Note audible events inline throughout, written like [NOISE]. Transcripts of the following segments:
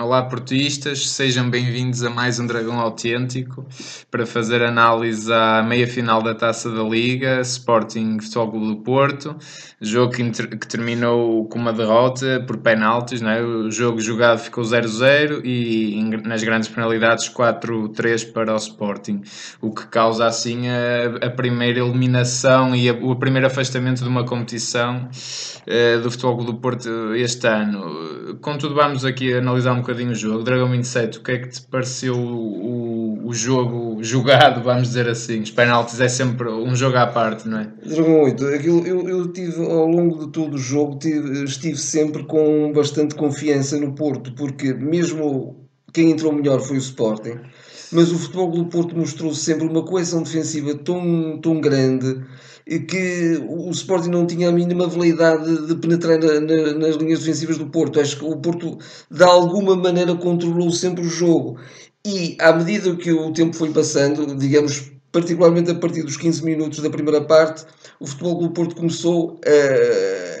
Olá, portistas, sejam bem-vindos a mais um Dragão Autêntico para fazer análise à meia final da taça da Liga, Sporting Futebol Clube do Porto, jogo que, que, terminou com uma derrota por penaltis, é? o jogo jogado ficou 0-0 e nas grandes penalidades 4-3 para o Sporting, o que causa assim a, a primeira eliminação e a, o primeiro afastamento de uma competição uh, do Futebol Clube do Porto este ano. Contudo, vamos aqui analisar um o jogo. Dragão 27, o que é que te pareceu o, o jogo jogado, vamos dizer assim? Os penaltis é sempre um jogo à parte, não é? Dragão 8, aquilo, eu, eu tive ao longo de todo o jogo, tive, estive sempre com bastante confiança no Porto, porque mesmo quem entrou melhor foi o Sporting, mas o Futebol do Porto mostrou sempre uma coesão defensiva tão, tão grande que o Sporting não tinha a mínima veleidade de penetrar na, na, nas linhas defensivas do Porto. Acho que o Porto, de alguma maneira, controlou sempre o jogo. E à medida que o tempo foi passando, digamos, particularmente a partir dos 15 minutos da primeira parte, o futebol do Porto começou a,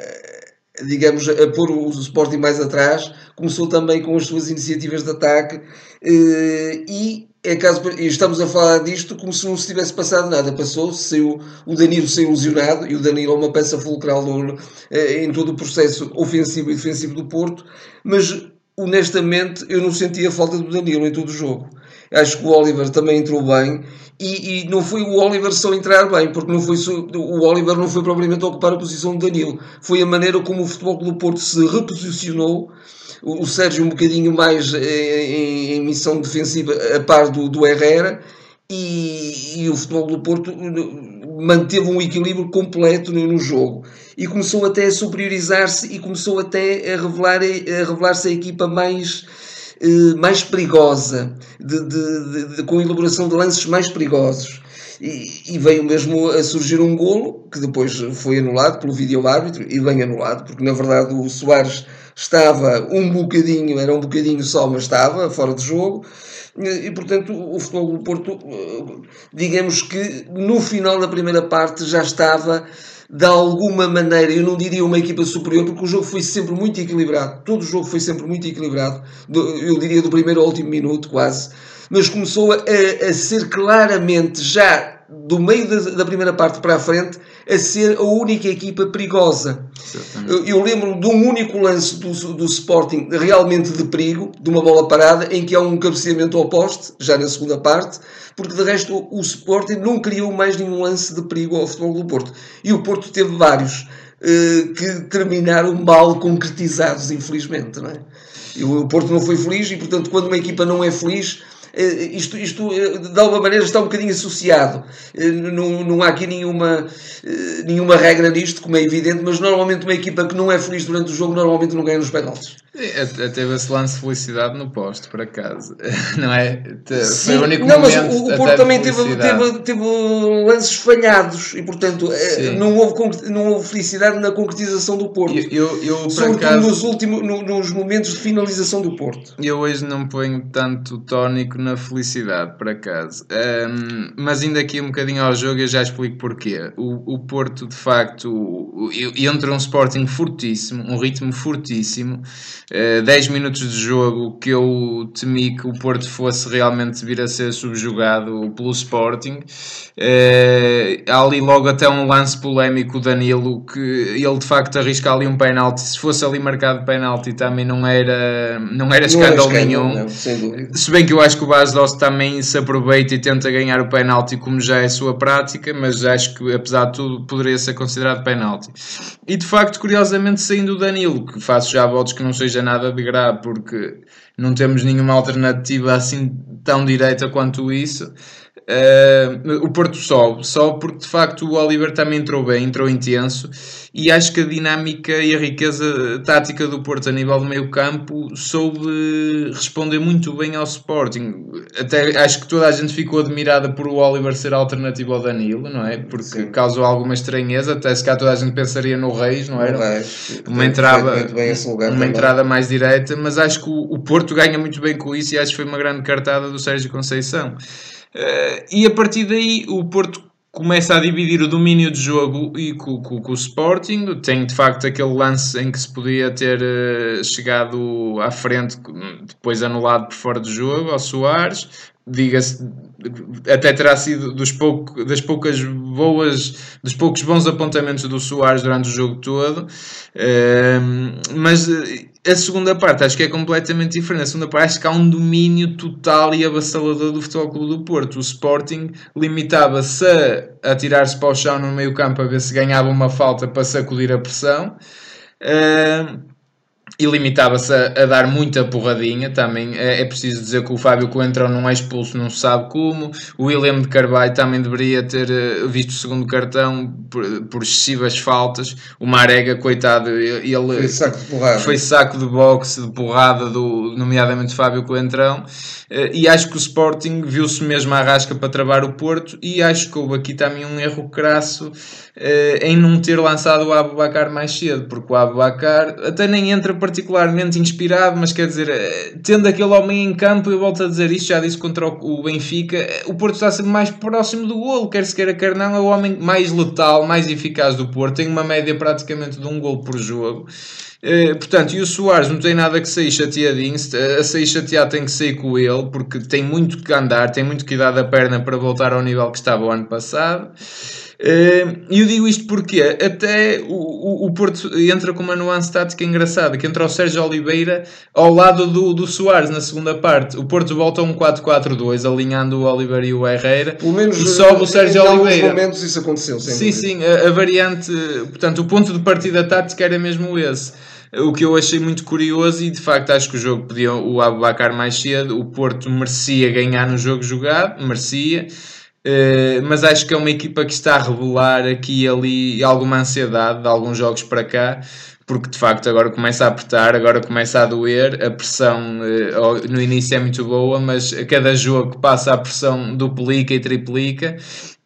digamos, a pôr o Sporting mais atrás, começou também com as suas iniciativas de ataque eh, e é caso, estamos a falar disto como se não se tivesse passado nada. Passou, saiu, o Danilo saiu lesionado, e o Danilo é uma peça fulcral eh, em todo o processo ofensivo e defensivo do Porto, mas honestamente eu não senti a falta do Danilo em todo o jogo. Acho que o Oliver também entrou bem. E, e, não foi o Oliver só entrar bem, porque não foi o Oliver não foi propriamente ocupar a posição do Danilo, foi a maneira como o Futebol do Porto se reposicionou. O, Sérgio um bocadinho mais eh, em, em, missão defensiva a par do, do Herrera. E, e, o futebol do Porto manteve um equilíbrio completo no, no jogo. E começou até a superiorizar-se e começou até a revelar a revelar-se a equipa mais eh, mais perigosa de, de, de, com a elaboração de lances mais perigosos e, e, veio mesmo a surgir um golo que depois foi anulado pelo vídeo árbitro e bem anulado porque na verdade o Soares estava um bocadinho, era um bocadinho só, mas estava fora de jogo. E, portanto, o futebol do Porto, eh, digamos que no final da primeira parte já estava de alguma maneira, eu não diria uma equipa superior, porque o jogo foi sempre muito equilibrado. Todo o jogo foi sempre muito equilibrado, eu diria do primeiro ao último minuto, quase. Mas começou a, a ser claramente, já do meio da, da primeira parte para a frente, a ser a única equipa perigosa. Eu, eu, lembro de um único lance do, do Sporting realmente de perigo, de uma bola parada, em que há um cabeceamento ao poste, já na segunda parte, porque de resto o, o Sporting não criou mais nenhum lance de perigo ao futebol do Porto. E o Porto teve vários eh, que terminaram mal concretizados, infelizmente. Não é? E o Porto não foi feliz e, portanto, quando uma equipa não é feliz isto, isto eh, de alguma maneira está um bocadinho associado. Eh, não, não há aqui nenhuma, nenhuma regra nisto, como é evidente, mas normalmente uma equipa que não é feliz durante o jogo normalmente não ganha nos penaltis. Teve esse lance de felicidade no posto, por acaso. [LAUGHS] Não é? Sim, Foi o único não. Mas o, o Porto também teve, teve, teve, lances falhados e, portanto, Sim. não houve, não houve felicidade na concretização do Porto. Eu, eu, eu Sobretudo acaso, nos, últimos, no, nos momentos de finalização do Porto. Eu hoje não ponho tanto tónico na felicidade, por acaso. Um, mas ainda aqui um bocadinho ao jogo eu já explico porquê. O, o Porto, de facto, entra um Sporting fortíssimo, um ritmo fortíssimo. Uh, 10 minutos de jogo que eu temi que o Porto fosse realmente vir a ser subjugado pelo Sporting. Há ali logo até um lance polémico Danilo que ele de facto arrisca ali um penalti. Se fosse ali marcado penalti também não era, não era escândalo nenhum. Não, se bem que eu acho que o Bas Dost também se aproveita e tenta ganhar o penalti como já é sua prática, mas acho que apesar de tudo poderia ser considerado penalti. E de facto, curiosamente, saindo o Danilo, que faço já votos que não seja nada de grave, porque não temos nenhuma alternativa assim tão direita quanto isso. Uh, o Porto sobe, sobe porque de facto o Oliver também entrou bem, entrou intenso e acho que a dinâmica e a riqueza tática do Porto a nível do meio campo soube responder muito bem ao Sporting. Até acho que toda a gente ficou admirada por o Oliver ser alternativo ao Danilo, não é? Porque Sim. causou alguma estranheza, até se cá toda a gente pensaria no Reis, não era? Reis, uma entrada, uma entrada mais direita, mas acho que o, o Porto ganha muito bem com isso e acho que foi uma grande cartada do Sérgio Conceição. Uh, e a partir daí o Porto começa a dividir o domínio de jogo e com, com, com, o Sporting. Tem de facto aquele lance em que se podia ter uh, chegado à frente, depois anulado por fora do jogo, ao Soares. Diga-se, até terá sido dos pouco, das poucas boas, dos poucos bons apontamentos do Soares durante o jogo todo. Uh, mas a segunda parte acho que é completamente diferente. A segunda parte acho que há um domínio total e avassalador do Futebol Clube do Porto. O Sporting limitava-se a, a tirar-se para o chão no meio campo a ver se ganhava uma falta para sacudir a pressão. Uh, e limitava-se a, a, dar muita porradinha. Também é, é, preciso dizer que o Fábio Coentrão não é expulso, não se sabe como. O William de Carvalho também deveria ter uh, visto o segundo cartão por, por, excessivas faltas. O Marega, coitado, ele foi saco de, porrada. Foi saco de boxe, de porrada, do, nomeadamente Fábio Coentrão. Uh, e acho que o Sporting viu-se mesmo à rasca para travar o Porto. E acho que houve aqui também um erro crasso uh, em não ter lançado o Abubacar mais cedo, porque o Abubacar até nem entra particularmente inspirado, mas quer dizer, eh, tendo aquele homem em campo, eu volto a dizer isto, já disse contra o Benfica, eh, o Porto está sempre mais próximo do golo, quer se queira, quer não, é o homem mais letal, mais eficaz do Porto, tem uma média praticamente de um golo por jogo. Uh, portanto, e o Soares não tem nada que sair chateadinho, a sair chateado tem que sair com ele, porque tem muito que andar, tem muito que dar da perna para voltar ao nível que estava o ano passado. Eh, e eu digo isto porque até o, o, Porto entra com uma nuance tática engraçada, que entra o Sérgio Oliveira ao lado do, do Soares na segunda parte. O Porto volta a um 4-4-2, alinhando o Oliveira e o Herrera. Pelo menos e sobe o Sérgio em Oliveira. Em momentos isso aconteceu. Sim, sim, a, a variante, portanto, o ponto de partida tática era mesmo esse o que eu achei muito curioso e de facto acho que o jogo podia o Abubacar mais cedo, o Porto merecia ganhar no jogo jogado, merecia, Uh, mas acho que é uma equipa que está a revelar aqui e ali alguma ansiedade de alguns jogos para cá, porque de facto agora começa a apertar, agora começa a doer, a pressão uh, no início é muito boa, mas a cada jogo que passa a pressão duplica e triplica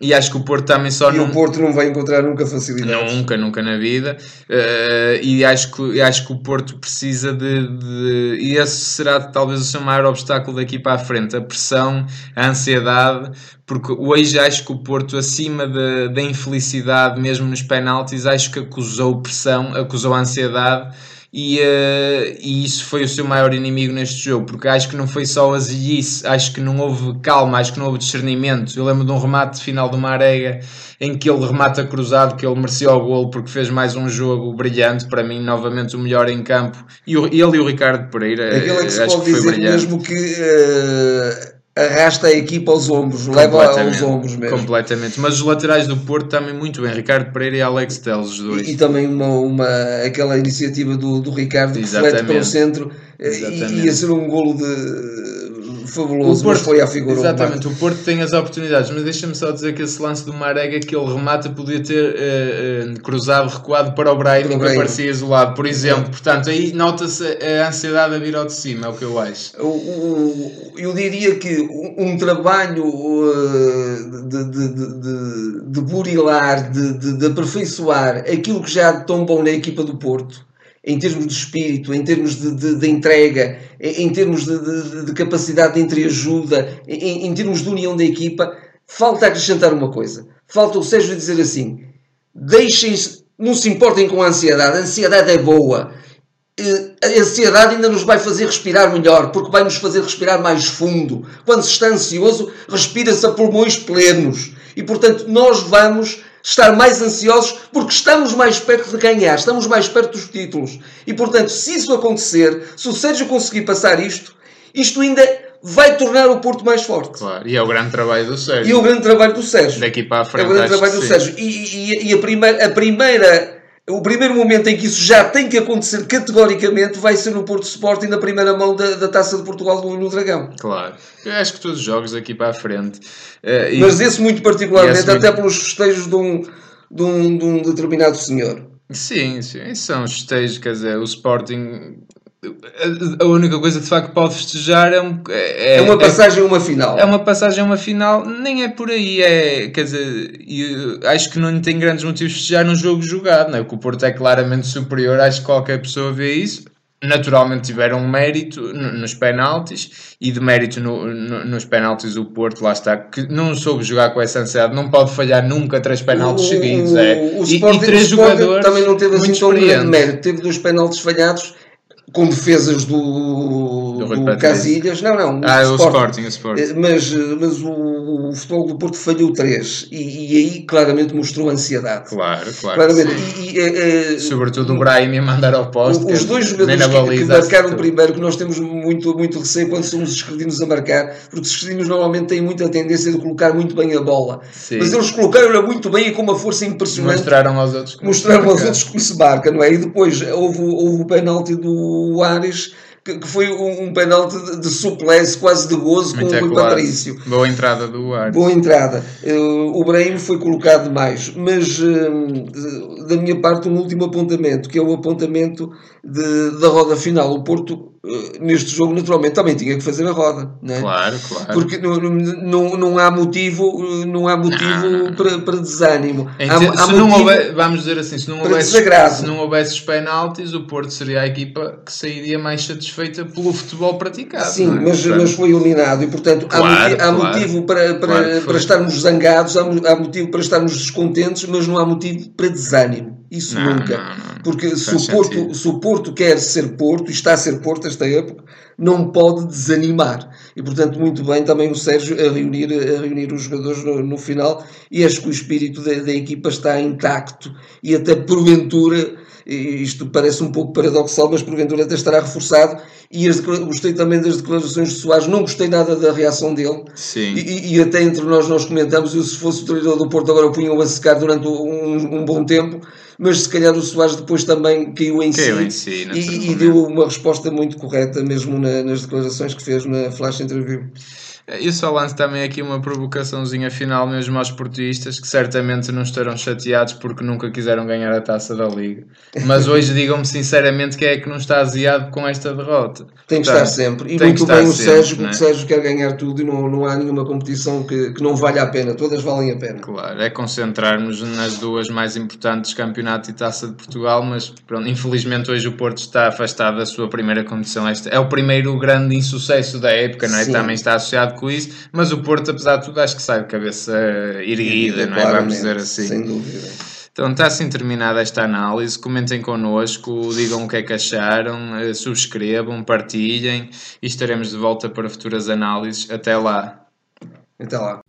e acho que o Porto também só e não... o Porto não vai encontrar nunca facilidade. Nunca, nunca na vida. Uh, e acho que, acho que o Porto precisa de, de, E esse será talvez o seu maior obstáculo daqui para a frente. A pressão, a ansiedade. Porque hoje acho que o Porto, acima da infelicidade, mesmo nos penaltis, acho que acusou pressão, acusou ansiedade e, uh, e isso foi o seu maior inimigo neste jogo, porque acho que não foi só a zilhice, acho que não houve calma, acho que não houve discernimento. Eu lembro de um remate final de uma arega em que ele remata cruzado, que ele merecia o golo porque fez mais um jogo brilhante, para mim, novamente o melhor em campo. E o, ele e o Ricardo Pereira, Aquilo é que se acho pode que foi dizer brilhante. mesmo que. Uh arrasta a equipa aos ombros, leva aos ombros mesmo. Completamente. Mas os laterais do Porto também muito bem. Ricardo Pereira e Alex Teles, os dois. E, e, também uma, uma, aquela iniciativa do, do Ricardo que flete para o centro Exatamente. e ia ser um golo de fabuloso, o Porto, mas foi à figura Exatamente, o Porto tem as oportunidades, mas deixa-me só dizer que esse lance do Marega que ele remata podia ter uh, uh, cruzado, recuado para o Brahim que aparecia isolado, por exemplo. Portanto, aí nota-se a ansiedade a vir ao de cima, é o que eu acho. O, eu diria que um, trabalho uh, de, de, de, de burilar, de, de, de aperfeiçoar aquilo que já é tão bom na equipa do Porto em termos de espírito, em termos de, de, de entrega, em, termos de, de, capacidade de entreajuda, em, em termos de união da equipa, falta acrescentar uma coisa. Falta o Sérgio dizer assim: deixem-se, não se importem com a ansiedade, a ansiedade é boa. Eh, a ansiedade ainda nos vai fazer respirar melhor, porque vai nos fazer respirar mais fundo. Quando se está ansioso, respira-se a pulmões plenos. E portanto, nós vamos estar mais ansiosos porque estamos mais perto de ganhar, estamos mais perto dos títulos. E portanto, se isso acontecer, se o Sérgio conseguir passar isto, isto ainda vai tornar o Porto mais forte. Claro, e é o grande trabalho do Sérgio. E é o grande trabalho do Sérgio. Daqui para a frente. É o grande trabalho do sim. Sérgio. E, e, e a, primeira, a primeira o primeiro momento em que isso já tem que acontecer categoricamente vai ser no Porto Sporting na primeira mão da, da Taça de Portugal no, no Dragão. Claro. Eu acho que todos os jogos daqui para a frente. Uh, Mas esse muito particularmente, esse até muito... pelos festejos de um, de, um, de um determinado senhor. Sim, sim. Esses são os festejos, quer dizer, o Sporting a única coisa de facto que pode festejar é, um, é, é uma passagem a uma final. É uma passagem a uma final, nem é por aí, é, quer dizer, acho que não tem grandes motivos de festejar num jogo jogado, não é? Porque o Porto é claramente superior, acho que qualquer pessoa vê isso. naturalmente tiveram mérito nos penaltis e de mérito no, no, nos penaltis o Porto, lá está, que não soube jogar com essa ansiedade, não pode falhar nunca três penaltis seguidos. É. O, e, e, três jogadores também não teve assim tão grande mérito, teve dois penaltis falhados com defesas do, do, do Casilhas, não, não, ah, o Sporting, o Sporting. Eh, mas, mas o, o futebol do Porto falhou três e, e, aí claramente mostrou ansiedade. Claro, claro. Claramente. E, e, é, Sobretudo o Brahim a mandar ao posto. Os dois jogadores que, que marcaram o primeiro, que nós temos muito, muito receio quando somos os esquerdinos a marcar, porque os esquerdinos normalmente têm muita tendência de colocar muito bem a bola. Sim. Mas eles colocaram-a muito bem e com uma força impressionante. Mostraram aos outros mostraram aos outros como se marca, não é? E depois houve, houve o penalti do o Ares, que, que foi um, um penalti de, de suplesse, quase de gozo Muito com o Rui Patrício. Boa entrada do Ares. Boa entrada. Uh, o Brahim foi colocado mais, mas uh, da minha parte um último apontamento, que é o apontamento de, da roda final. O Porto eh, neste jogo, naturalmente, também tinha que fazer a roda, não é? Claro, claro. Porque não, não, não há motivo, não há motivo não, não. Para, para desânimo. Há, se há não houver, vamos dizer assim, se não, houvesse, se não houvesse os penaltis, o Porto seria a equipa que sairia mais satisfeita pelo futebol praticado. Sim, é? mas, mas foi eliminado e, portanto, claro, há, motivo, há claro. motivo para, para, claro para estarmos zangados, há, há motivo para estarmos descontentes, mas não há motivo para desânimo. Isso não, nunca. Não, não. Porque se o, Porto, se o Porto quer ser Porto, e está a ser Porto esta época, não pode desanimar. E, portanto, muito bem também o Sérgio a reunir, a reunir os jogadores no, no final. E acho que o espírito da, da equipa está intacto e até porventura isto parece um pouco paradoxal, mas porventura até estará reforçado. E as, gostei também das declarações de Soares, não gostei nada da reação dele. Sim. E, e até entre nós nós comentamos, eu se fosse o treinador do Porto agora punham a secar durante um, um, bom tempo, mas se calhar o Soares depois também caiu em caiu si, em si e, e, deu uma resposta muito correta mesmo na, nas declarações que fez na flash interview. Eu só lanço também aqui uma provocaçãozinha final mesmo aos portuguistas que certamente não estarão chateados porque nunca quiseram ganhar a taça da Liga. Mas hoje [LAUGHS] digam-me sinceramente quem é que não está aziado com esta derrota. Tem que estar sempre. E muito bem o Sérgio, porque o Sérgio quer ganhar tudo e não, não há nenhuma competição que, que não valha a pena. Todas valem a pena. Claro, é concentrarmos nas duas mais importantes, Campeonato e Taça de Portugal, mas pronto, infelizmente hoje o Porto está afastado da sua primeira competição. Este é o primeiro grande insucesso da época, não é? Também está associado com isso, mas o Porto, apesar de tudo, acho que sai de cabeça erguida, não é? Vamos dizer assim. Sem dúvida. Então está assim terminada esta análise. Comentem connosco, digam o que é que acharam, eh, subscrevam, partilhem e estaremos de volta para futuras análises. Até lá. Até lá.